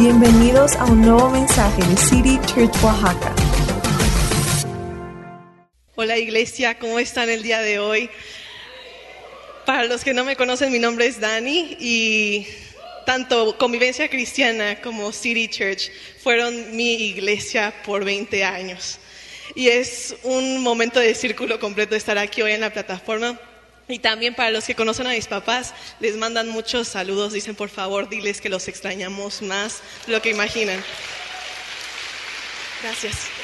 Bienvenidos a un nuevo mensaje de City Church Oaxaca. Hola iglesia, ¿cómo están el día de hoy? Para los que no me conocen, mi nombre es Dani y tanto Convivencia Cristiana como City Church fueron mi iglesia por 20 años. Y es un momento de círculo completo estar aquí hoy en la plataforma y también para los que conocen a mis papás, les mandan muchos saludos, dicen por favor, diles que los extrañamos más de lo que imaginan. Gracias.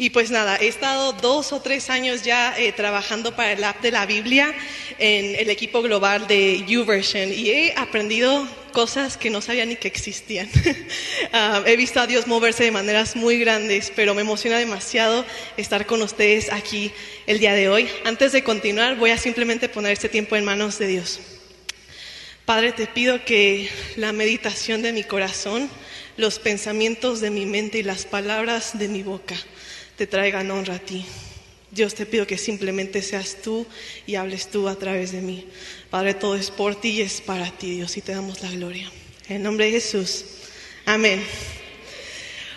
Y pues nada, he estado dos o tres años ya eh, trabajando para el app de la Biblia en el equipo global de YouVersion y he aprendido cosas que no sabía ni que existían. Ah, he visto a Dios moverse de maneras muy grandes, pero me emociona demasiado estar con ustedes aquí el día de hoy. Antes de continuar, voy a simplemente poner este tiempo en manos de Dios. Padre, te pido que la meditación de mi corazón, los pensamientos de mi mente y las palabras de mi boca te traigan honra a ti. Dios te pido que simplemente seas tú y hables tú a través de mí. Padre, todo es por ti y es para ti, Dios, y te damos la gloria. En nombre de Jesús. Amén.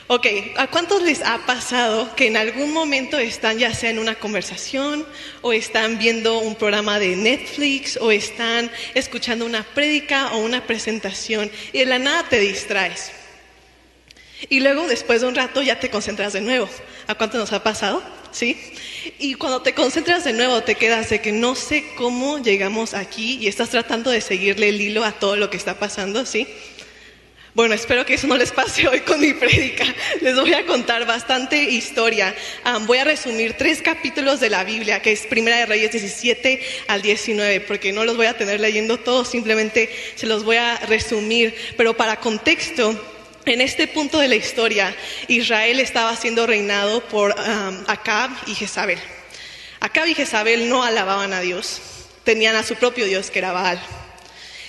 Ok, ¿a cuántos les ha pasado que en algún momento están ya sea en una conversación o están viendo un programa de Netflix o están escuchando una prédica o una presentación y de la nada te distraes? Y luego después de un rato ya te concentras de nuevo. ¿A cuánto nos ha pasado? ¿Sí? Y cuando te concentras de nuevo te quedas de que no sé cómo llegamos aquí y estás tratando de seguirle el hilo a todo lo que está pasando, ¿sí? Bueno, espero que eso no les pase hoy con mi prédica. Les voy a contar bastante historia. voy a resumir tres capítulos de la Biblia, que es Primera de Reyes 17 al 19, porque no los voy a tener leyendo todos, simplemente se los voy a resumir. Pero para contexto, en este punto de la historia, Israel estaba siendo reinado por um, Acab y Jezabel. Acab y Jezabel no alababan a Dios, tenían a su propio Dios que era Baal.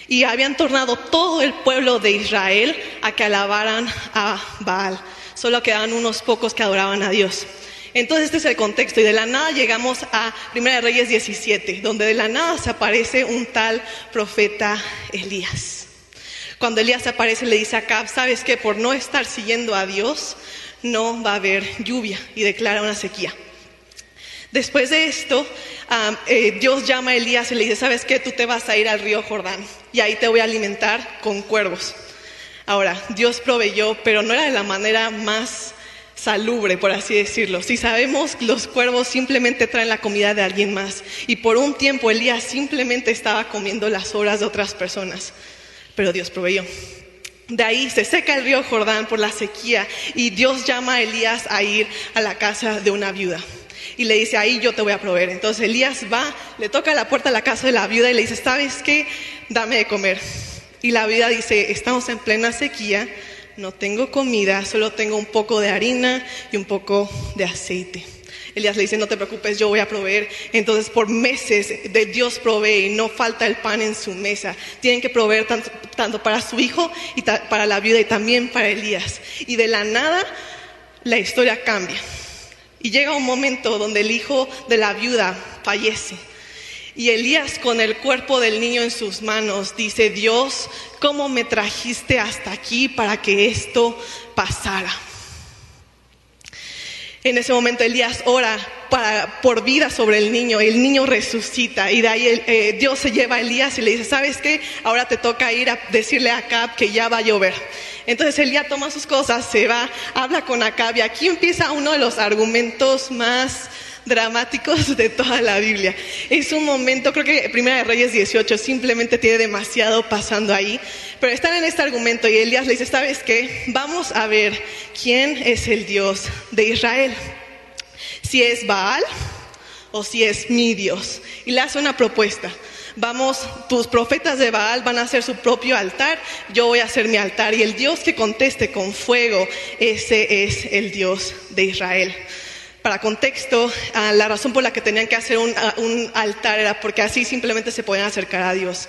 Y habían tornado todo el pueblo de Israel a que alabaran a Baal. Solo quedaban unos pocos que adoraban a Dios. Entonces este es el contexto y de la nada llegamos a 1 Reyes 17, donde de la nada se aparece un tal profeta Elías. Cuando Elías aparece, le dice a Acab, sabes que por no estar siguiendo a Dios, no va a haber lluvia y declara una sequía. Después de esto, eh, Dios llama a Elías y le dice, ¿sabes qué? Tú te vas a ir al río Jordán y ahí te voy a alimentar con cuervos. Ahora, Dios proveyó, pero no era de la manera más salubre, por así decirlo. Si sabemos, los cuervos simplemente traen la comida de alguien más. Y por un tiempo Elías simplemente estaba comiendo las obras de otras personas pero Dios proveyó. De ahí se seca el río Jordán por la sequía y Dios llama a Elías a ir a la casa de una viuda. Y le dice, ahí yo te voy a proveer. Entonces Elías va, le toca la puerta a la casa de la viuda y le dice, ¿sabes qué? Dame de comer. Y la viuda dice, estamos en plena sequía, no tengo comida, solo tengo un poco de harina y un poco de aceite. Elías le dice, no te preocupes, yo voy a proveer. Entonces por meses de Dios provee y no falta el pan en su mesa. Tienen que proveer tanto, para su hijo y para la viuda y también para Elías. Y de la nada la historia cambia. Y llega un momento donde el hijo de la viuda fallece. Y Elías con el cuerpo del niño en sus manos dice, Dios, ¿cómo me trajiste hasta aquí para que esto pasara? En ese momento Elías ora para, por vida sobre el niño, el niño resucita y de ahí eh, Dios se lleva a Elías y le dice, ¿sabes qué? Ahora te toca ir a decirle a Acab que ya va a llover. Entonces Elías toma sus cosas, se va, habla con Acab y aquí empieza uno de los argumentos más dramáticos de toda la Biblia. Es un momento, creo que Primera de Reyes 18 simplemente tiene demasiado pasando ahí, pero están en este argumento y Elías le dice, ¿sabes qué? Vamos a ver quién es el Dios de Israel. Si es Baal o si es mi Dios. Y le hace una propuesta. Vamos, tus profetas de Baal van a hacer su propio altar, yo voy a hacer mi altar. Y el Dios que conteste con fuego, ese es el Dios de Israel. Para contexto, ah, la razón por la que tenían que hacer ah, un, altar era porque así simplemente se podían acercar a Dios.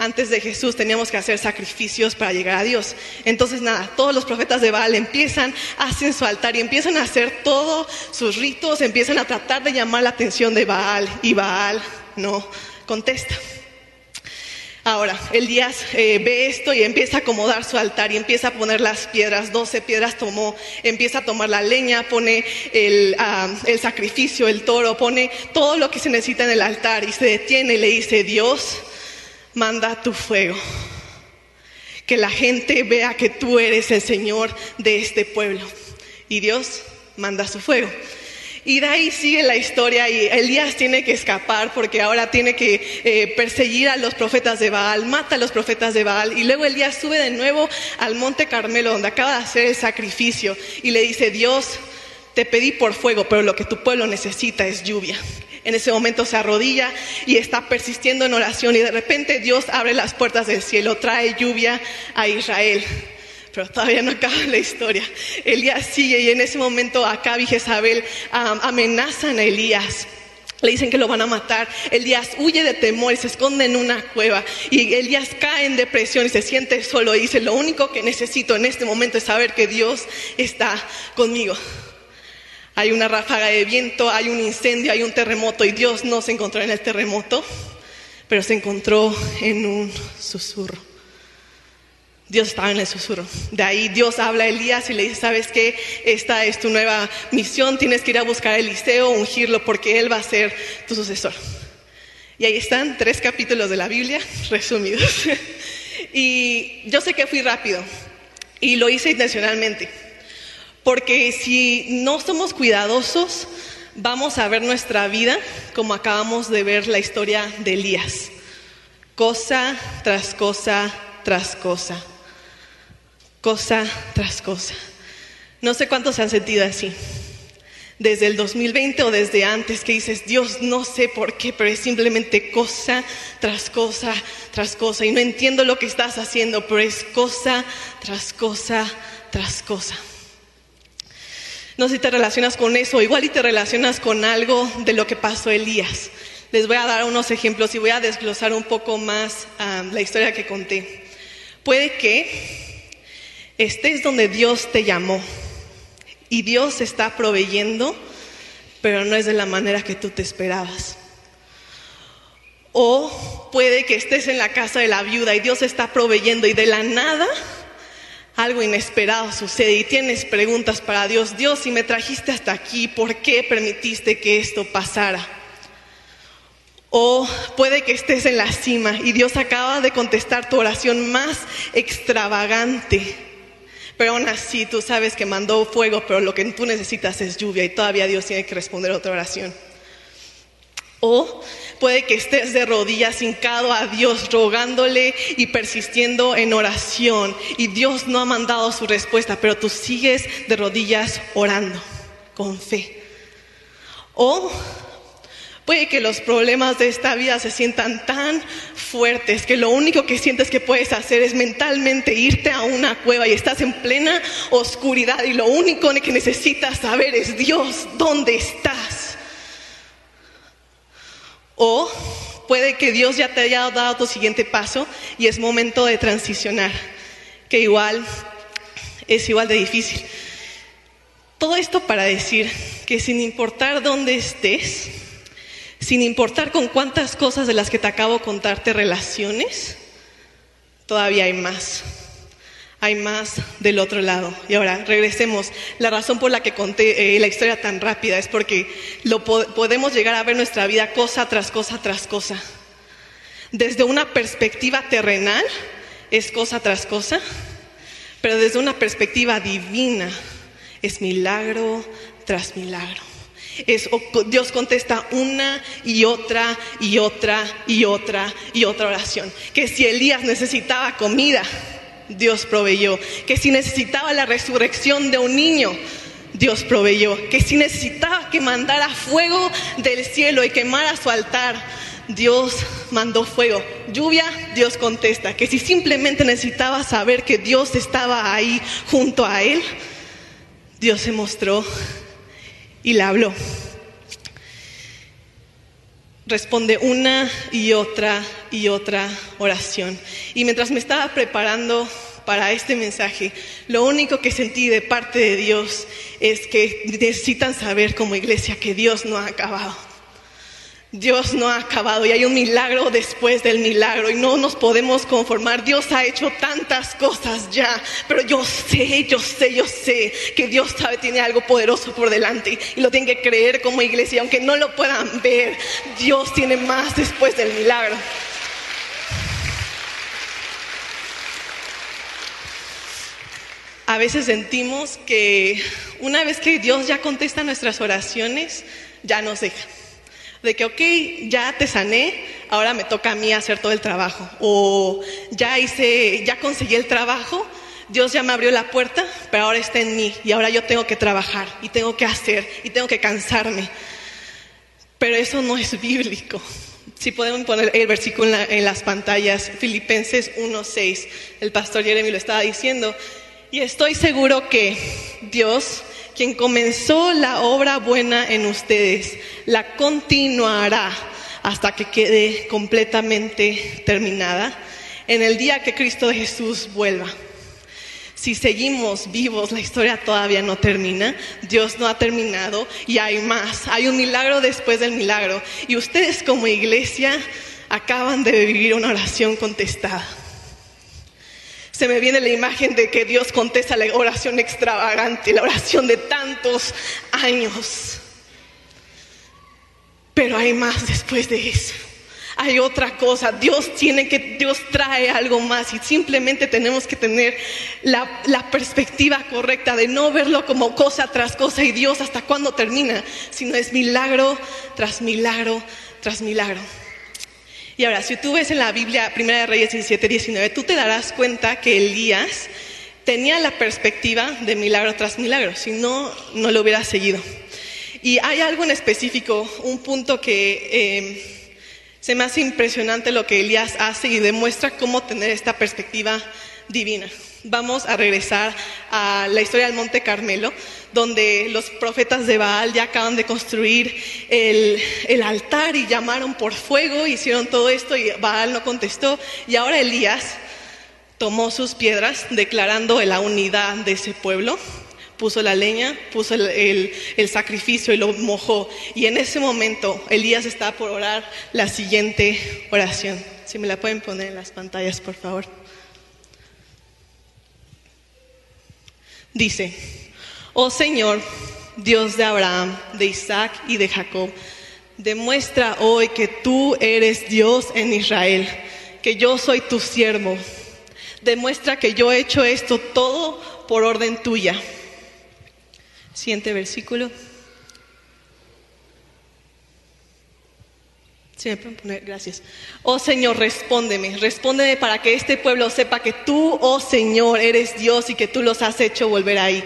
Antes de Jesús teníamos que hacer sacrificios para llegar a Dios. Entonces, nada, todos los profetas de Baal empiezan, hacen su altar y empiezan a hacer todos sus ritos, empiezan a tratar de llamar la atención de Baal y Baal no contesta. Ahora, Elías eh, ve esto y empieza a acomodar su altar y empieza a poner las piedras, 12 piedras tomó, empieza a tomar la leña, pone ah, el sacrificio, el toro, pone todo lo que se necesita en el altar y se detiene y le dice, Dios, manda tu fuego. Que la gente vea que tú eres el Señor de este pueblo. Y Dios manda su fuego. Y de ahí sigue la historia y Elías tiene que escapar porque ahora tiene que eh, perseguir a los profetas de Baal, mata a los profetas de Baal y luego Elías sube de nuevo al monte Carmelo donde acaba de hacer el sacrificio y le dice, Dios, te pedí por fuego, pero lo que tu pueblo necesita es lluvia. En ese momento se arrodilla y está persistiendo en oración y de repente Dios abre las puertas del cielo, trae lluvia a Israel pero todavía no acaba la historia. Elías sigue y en ese momento Acab y Jezabel amenazan a Elías. Le dicen que lo van a matar. Elías huye de temor y se esconde en una cueva. Y Elías cae en depresión y se siente solo. Y dice, lo único que necesito en este momento es saber que Dios está conmigo. Hay una ráfaga de viento, hay un incendio, hay un terremoto. Y Dios no se encontró en el terremoto, pero se encontró en un susurro. Dios estaba en el susurro. De ahí Dios habla a Elías y le dice, ¿sabes qué? Esta es tu nueva misión, tienes que ir a buscar a Eliseo, ungirlo, porque él va a ser tu sucesor. Y ahí están tres capítulos de la Biblia resumidos. y yo sé que fui rápido y lo hice intencionalmente, porque si no somos cuidadosos, vamos a ver nuestra vida como acabamos de ver la historia de Elías, cosa tras cosa tras cosa cosa tras cosa. No sé cuántos se han sentido así. Desde el 2020 o desde antes que dices, Dios, no sé por qué, pero es simplemente cosa tras cosa tras cosa. Y no entiendo lo que estás haciendo, pero es cosa tras cosa tras cosa. No sé si te relacionas con eso, igual y te relacionas con algo de lo que pasó Elías. Les voy a dar unos ejemplos y voy a desglosar un poco más ah, la historia que conté. Puede que estés donde Dios te llamó y Dios está proveyendo, pero no es de la manera que tú te esperabas. O puede que estés en la casa de la viuda y Dios está proveyendo y de la nada algo inesperado sucede y tienes preguntas para Dios. Dios, si me trajiste hasta aquí, ¿por qué permitiste que esto pasara? O puede que estés en la cima y Dios acaba de contestar tu oración más extravagante pero aún así tú sabes que mandó fuego, pero lo que tú necesitas es lluvia y todavía Dios tiene que responder otra oración. O puede que estés de rodillas hincado a Dios, rogándole y persistiendo en oración. Y Dios no ha mandado su respuesta, pero tú sigues de rodillas orando con fe. O Puede que los problemas de esta vida se sientan tan fuertes que lo único que sientes que puedes hacer es mentalmente irte a una cueva y estás en plena oscuridad y lo único que necesitas saber es Dios, ¿dónde estás? O puede que Dios ya te haya dado tu siguiente paso y es momento de transicionar, que igual es igual de difícil. Todo esto para decir que sin importar dónde estés, sin importar con cuántas cosas de las que te acabo de contar relaciones, todavía hay más. Hay más del otro lado. Y ahora, regresemos. La razón por la que conté eh, la historia tan rápida es porque lo podemos llegar a ver nuestra vida cosa tras cosa tras cosa. Desde una perspectiva terrenal es cosa tras cosa, pero desde una perspectiva divina es milagro tras milagro. Dios contesta una y otra y otra y otra y otra oración. Que si Elías necesitaba comida, Dios proveyó. Que si necesitaba la resurrección de un niño, Dios proveyó. Que si necesitaba que mandara fuego del cielo y quemara su altar, Dios mandó fuego. Lluvia, Dios contesta. Que si simplemente necesitaba saber que Dios estaba ahí junto a él, Dios se mostró y le habló. Responde una y otra y otra oración. Y mientras me estaba preparando para este mensaje, lo único que sentí de parte de Dios es que necesitan saber como iglesia que Dios no ha acabado. Dios no ha acabado y hay un milagro después del milagro y no nos podemos conformar. Dios ha hecho tantas cosas ya, pero yo sé, yo sé, yo sé que Dios sabe, tiene algo poderoso por delante y lo tienen que creer como iglesia, aunque no lo puedan ver, Dios tiene más después del milagro. A veces sentimos que una vez que Dios ya contesta nuestras oraciones, ya nos deja de que, ok, ya te sané, ahora me toca a mí hacer todo el trabajo. O ya hice, ya conseguí el trabajo, Dios ya me abrió la puerta, pero ahora está en mí y ahora yo tengo que trabajar y tengo que hacer y tengo que cansarme. Pero eso no es bíblico. Si podemos poner el versículo en, en las pantallas, Filipenses 1.6, el pastor Jeremy lo estaba diciendo, y estoy seguro que Dios quien comenzó la obra buena en ustedes, la continuará hasta que quede completamente terminada en el día que Cristo Jesús vuelva. Si seguimos vivos, la historia todavía no termina, Dios no ha terminado y hay más, hay un milagro después del milagro. Y ustedes como iglesia acaban de vivir una oración contestada se me viene la imagen de que Dios contesta la oración extravagante, la oración de tantos años. Pero hay más después de eso. Hay otra cosa. Dios tiene que, Dios trae algo más y simplemente tenemos que tener la, la perspectiva correcta de no verlo como cosa tras cosa y Dios hasta cuándo termina, sino es milagro tras milagro tras milagro. Y ahora, si tú ves en la Biblia, Primera de Reyes 17, 19, tú te darás cuenta que Elías tenía la perspectiva de milagro tras milagro, si no, no lo hubiera seguido. Y hay algo en específico, un punto que eh, se me hace impresionante lo que Elías hace y demuestra cómo tener esta perspectiva divina. Vamos a regresar a la historia del Monte Carmelo, donde los profetas de Baal ya acaban de construir el, altar y llamaron por fuego, hicieron todo esto y Baal no contestó. Y ahora Elías tomó sus piedras declarando la unidad de ese pueblo, puso la leña, puso el, el sacrificio y lo mojó. Y en ese momento Elías está por orar la siguiente oración. Si me la pueden poner en las pantallas, por favor. Dice, oh Señor, Dios de Abraham, de Isaac y de Jacob, demuestra hoy que tú eres Dios en Israel, que yo soy tu siervo. Demuestra que yo he hecho esto todo por orden tuya. Siguiente versículo. Gracias. Oh Señor, respóndeme, respóndeme para que este pueblo sepa que tú, oh Señor, eres Dios y que tú los has hecho volver ahí.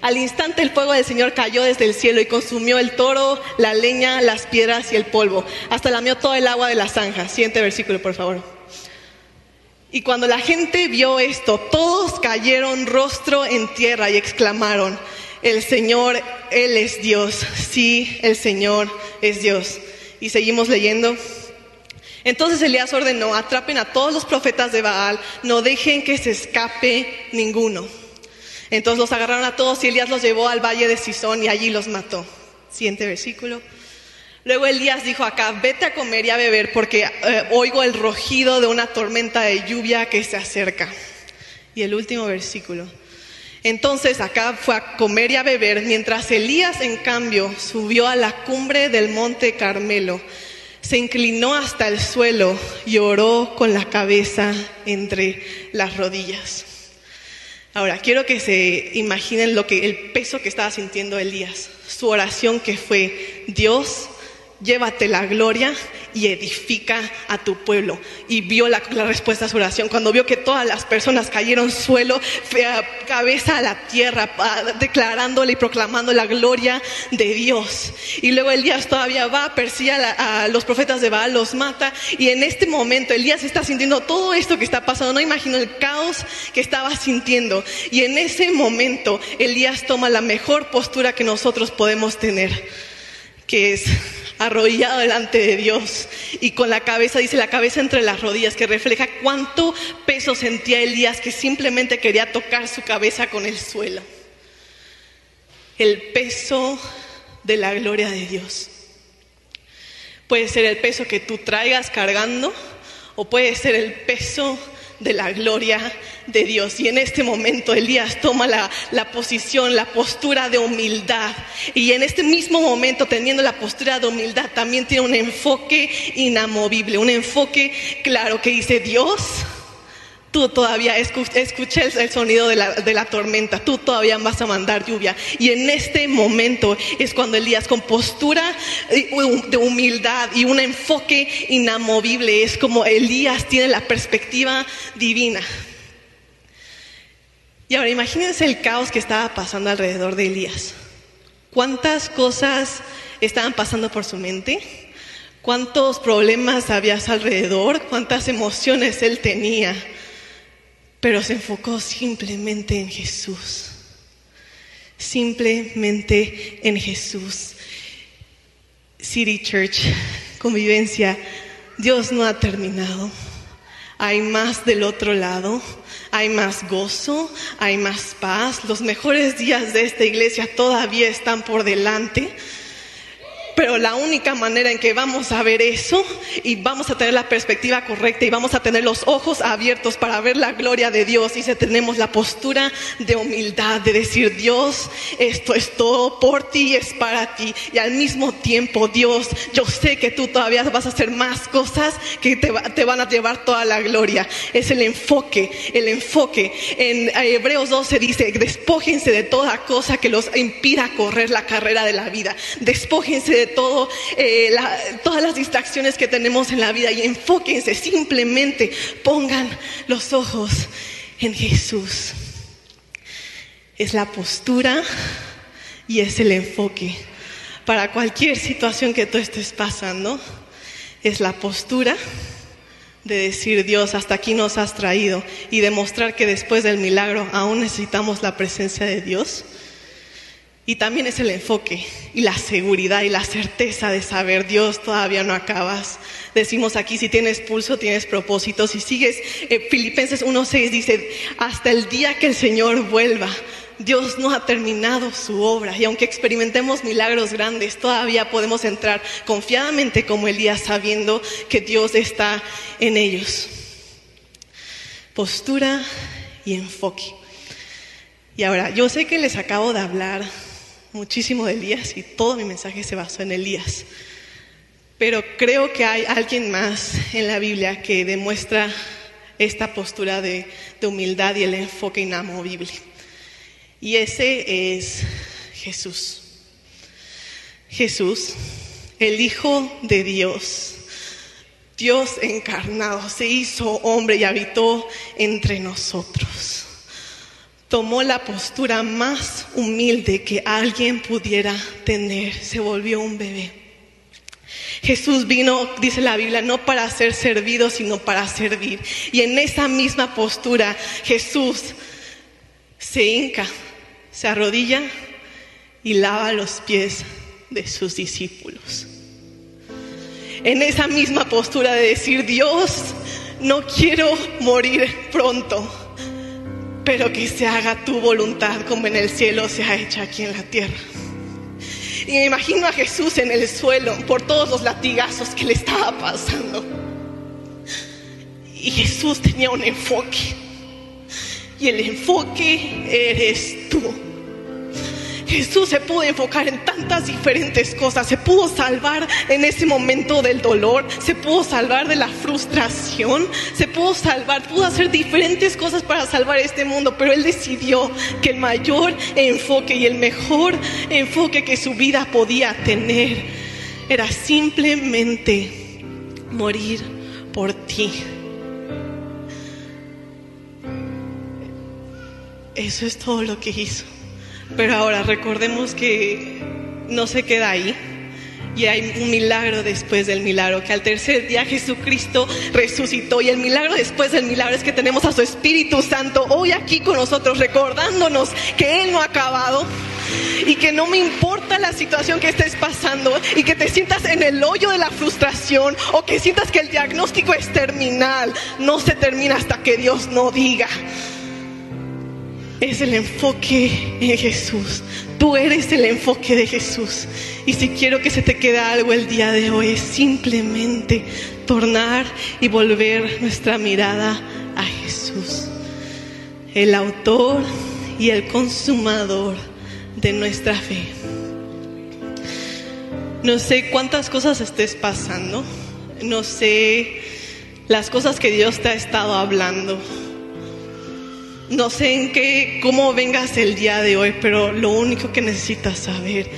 Al instante el fuego del Señor cayó desde el cielo y consumió el toro, la leña, las piedras y el polvo. Hasta lamió todo el agua de la zanja. Siguiente versículo, por favor. Y cuando la gente vio esto, todos cayeron rostro en tierra y exclamaron, el Señor, Él es Dios. Sí, el Señor es Dios. Y seguimos leyendo. Entonces Elías ordenó, atrapen a todos los profetas de Baal, no dejen que se escape ninguno. Entonces los agarraron a todos y Elías los llevó al valle de Sison y allí los mató. Siguiente versículo. Luego Elías dijo acá, vete a comer y a beber porque eh, oigo el rugido de una tormenta de lluvia que se acerca. Y el último versículo. Entonces acá fue a comer y a beber, mientras Elías, en cambio, subió a la cumbre del monte Carmelo, se inclinó hasta el suelo y oró con la cabeza entre las rodillas. Ahora, quiero que se imaginen lo que, el peso que estaba sintiendo Elías, su oración que fue, Dios, llévate la gloria y edifica a tu pueblo. Y vio la, respuesta a su oración. Cuando vio que todas las personas cayeron suelo, cabeza a la tierra, declarándole y proclamando la gloria de Dios. Y luego Elías todavía va, persigue a, a los profetas de Baal, los mata. Y en este momento Elías está sintiendo todo esto que está pasando. No imagino el caos que estaba sintiendo. Y en ese momento Elías toma la mejor postura que nosotros podemos tener, que es arrodillado delante de Dios y con la cabeza, dice la cabeza entre las rodillas, que refleja cuánto peso sentía Elías que simplemente quería tocar su cabeza con el suelo. El peso de la gloria de Dios. Puede ser el peso que tú traigas cargando o puede ser el peso de la gloria de Dios. Y en este momento Elías toma la, la, posición, la postura de humildad. Y en este mismo momento, teniendo la postura de humildad, también tiene un enfoque inamovible, un enfoque claro que dice Dios Tú todavía escuché el sonido de la, tormenta, tú todavía vas a mandar lluvia. Y en este momento es cuando Elías con postura eh, de humildad y un enfoque inamovible es como Elías tiene la perspectiva divina. Y ahora imagínense el caos que estaba pasando alrededor de Elías. ¿Cuántas cosas estaban pasando por su mente? ¿Cuántos problemas había alrededor? ¿Cuántas emociones él tenía? Pero se enfocó simplemente en Jesús. Simplemente en Jesús. City Church, convivencia, Dios no ha terminado. Hay más del otro lado, hay más gozo, hay más paz. Los mejores días de esta iglesia todavía están por delante. Pero la única manera en que vamos a ver eso y vamos a tener la perspectiva correcta y vamos a tener los ojos abiertos para ver la gloria de Dios y si tenemos la postura de humildad, de decir, Dios, esto es todo por ti, es para ti. Y al mismo tiempo, Dios, yo sé que tú todavía vas a hacer más cosas que te, te van a llevar toda la gloria. Es el enfoque, el enfoque. En Hebreos 12 dice, despójense de toda cosa que los impida correr la carrera de la vida. Despójense de todo, eh, todas las distracciones que tenemos en la vida y enfóquense, simplemente pongan los ojos en Jesús. Es la postura y es el enfoque. Para cualquier situación que tú estés pasando, es la postura de decir, Dios, hasta aquí nos has traído y demostrar que después del milagro aún necesitamos la presencia de Dios y también es el enfoque y la seguridad y la certeza de saber, Dios, todavía no acabas. Decimos aquí, si tienes pulso, tienes propósito. Si sigues, eh, Filipenses 1.6 dice, hasta el día que el Señor vuelva, Dios no ha terminado su obra. Y aunque experimentemos milagros grandes, todavía podemos entrar confiadamente como Elías, sabiendo que Dios está en ellos. Postura y enfoque. Y ahora, yo sé que les acabo de hablar muchísimo de Elías y todo mi mensaje se basó en Elías. Pero creo que hay alguien más en la Biblia que demuestra esta postura de, humildad y el enfoque inamovible. Y ese es Jesús. Jesús, el Hijo de Dios, Dios encarnado, se hizo hombre y habitó entre nosotros tomó la postura más humilde que alguien pudiera tener, se volvió un bebé. Jesús vino, dice la Biblia, no para ser servido, sino para servir. Y en esa misma postura Jesús se hinca, se arrodilla y lava los pies de sus discípulos. En esa misma postura de decir, Dios, no quiero morir pronto pero que se haga tu voluntad como en el cielo se ha hecho aquí en la tierra. Y me imagino a Jesús en el suelo por todos los latigazos que le estaba pasando. Y Jesús tenía un enfoque. Y el enfoque eres tú. Jesús se pudo enfocar en tantas diferentes cosas, se pudo salvar en ese momento del dolor, se pudo salvar de la frustración, se pudo salvar, pudo hacer diferentes cosas para salvar este mundo, pero Él decidió que el mayor enfoque y el mejor enfoque que su vida podía tener era simplemente morir por ti. Eso es todo lo que hizo. Pero ahora recordemos que no se queda ahí. Y hay un milagro después del milagro, que al tercer día Jesucristo resucitó. Y el milagro después del milagro es que tenemos a su Espíritu Santo hoy aquí con nosotros, recordándonos que Él no ha acabado. Y que no me importa la situación que estés pasando y que te sientas en el hoyo de la frustración o que sientas que el diagnóstico es terminal. No se termina hasta que Dios no diga. Es el enfoque en Jesús. Tú eres el enfoque de Jesús. Y si quiero que se te quede algo el día de hoy, es simplemente tornar y volver nuestra mirada a Jesús, el autor y el consumador de nuestra fe. No sé cuántas cosas estés pasando, no sé las cosas que Dios te ha estado hablando no sé en qué, cómo vengas el día de hoy, pero lo único que necesitas saber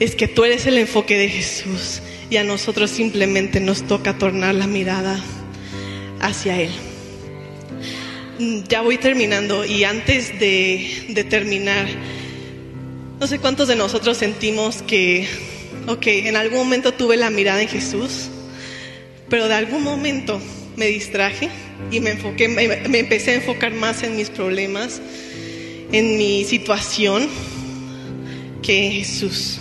es que tú eres el enfoque de Jesús y a nosotros simplemente nos toca tornar la mirada hacia Él. Ya voy terminando y antes de, de terminar, no sé cuántos de nosotros sentimos que, ok, en algún momento tuve la mirada en Jesús, pero de algún momento me distraje y me enfoqué, me, empecé a enfocar más en mis problemas, en mi situación, que Jesús.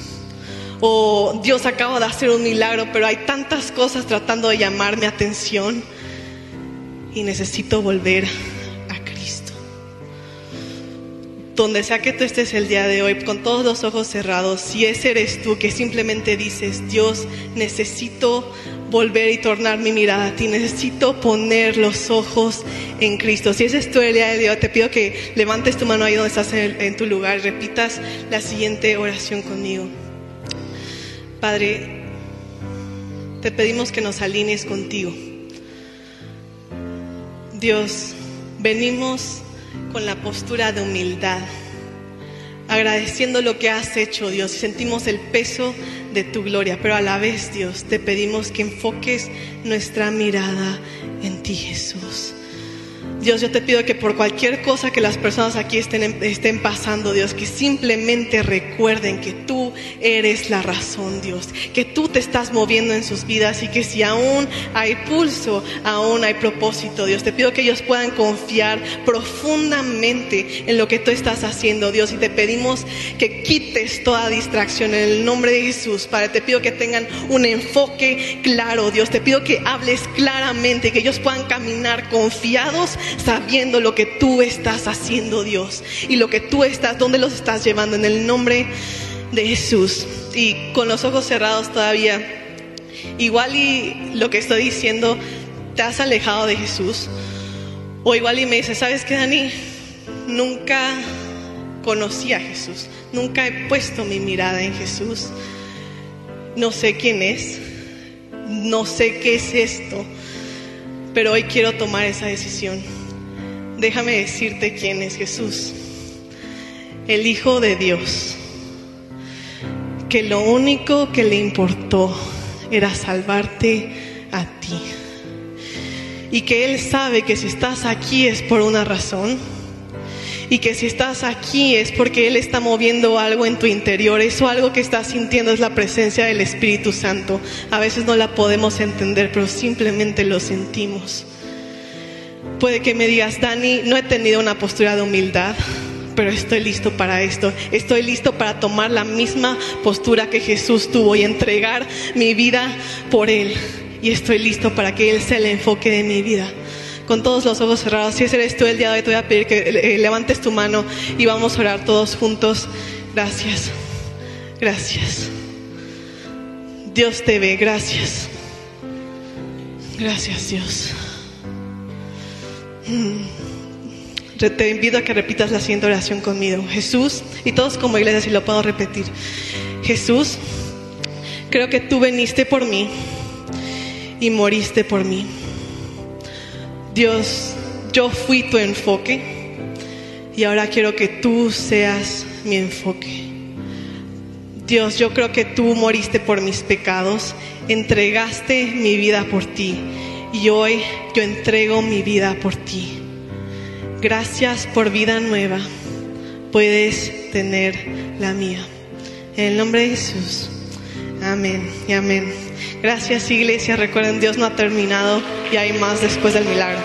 O Dios acaba de hacer un milagro, pero hay tantas cosas tratando de llamar mi atención y necesito volver Donde sea que tú estés el día de hoy, con todos los ojos cerrados, si ese eres tú que simplemente dices, Dios, necesito volver y tornar mi mirada a ti. Necesito poner los ojos en Cristo. Si ese es tu día de Dios, te pido que levantes tu mano ahí donde estás en, tu lugar y repitas la siguiente oración conmigo. Padre, te pedimos que nos alinees contigo. Dios, venimos con la postura de humildad agradeciendo lo que has hecho, Dios, sentimos el peso de tu gloria, pero a la vez, Dios, te pedimos que enfoques nuestra mirada en ti, Jesús. Dios, yo te pido que por cualquier cosa que las personas aquí estén, estén pasando, Dios, que simplemente recuerden que tú eres la razón, Dios, que tú te estás moviendo en sus vidas y que si aún hay pulso, aún hay propósito, Dios. Te pido que ellos puedan confiar profundamente en lo que tú estás haciendo, Dios, y te pedimos que quites toda distracción en el nombre de Jesús. Padre, te pido que tengan un enfoque claro, Dios. Te pido que hables claramente, que ellos puedan caminar confiados sabiendo lo que tú estás haciendo, Dios, y lo que tú estás, dónde los estás llevando, en el nombre de Jesús. Y con los ojos cerrados todavía, igual y lo que estoy diciendo, te has alejado de Jesús, o igual y me dices, ¿sabes qué, Dani? Nunca conocí a Jesús, nunca he puesto mi mirada en Jesús, no sé quién es, no sé qué es esto, pero hoy quiero tomar esa decisión déjame decirte quién es Jesús, el Hijo de Dios, que lo único que le importó era salvarte a ti. Y que Él sabe que si estás aquí es por una razón. Y que si estás aquí es porque Él está moviendo algo en tu interior. Eso algo que estás sintiendo es la presencia del Espíritu Santo. A veces no la podemos entender, pero simplemente lo sentimos. Puede que me digas, Dani, no he tenido una postura de humildad, pero estoy listo para esto. Estoy listo para tomar la misma postura que Jesús tuvo y entregar mi vida por Él. Y estoy listo para que Él sea el enfoque de mi vida. Con todos los ojos cerrados, si ese eres tú el día de hoy, te voy a pedir que eh, levantes tu mano y vamos a orar todos juntos. Gracias. Gracias. Dios te ve. Gracias. Gracias, Dios. Te invito a que repitas la siguiente oración conmigo. Jesús, y todos como iglesia, si lo puedo repetir. Jesús, creo que tú veniste por mí y moriste por mí. Dios, yo fui tu enfoque y ahora quiero que tú seas mi enfoque. Dios, yo creo que tú moriste por mis pecados, entregaste mi vida por ti y hoy yo entrego mi vida por ti. Gracias por vida nueva. Puedes tener la mía. En el nombre de Jesús. Amén y amén. Gracias iglesia. Recuerden, Dios no ha terminado y hay más después del milagro.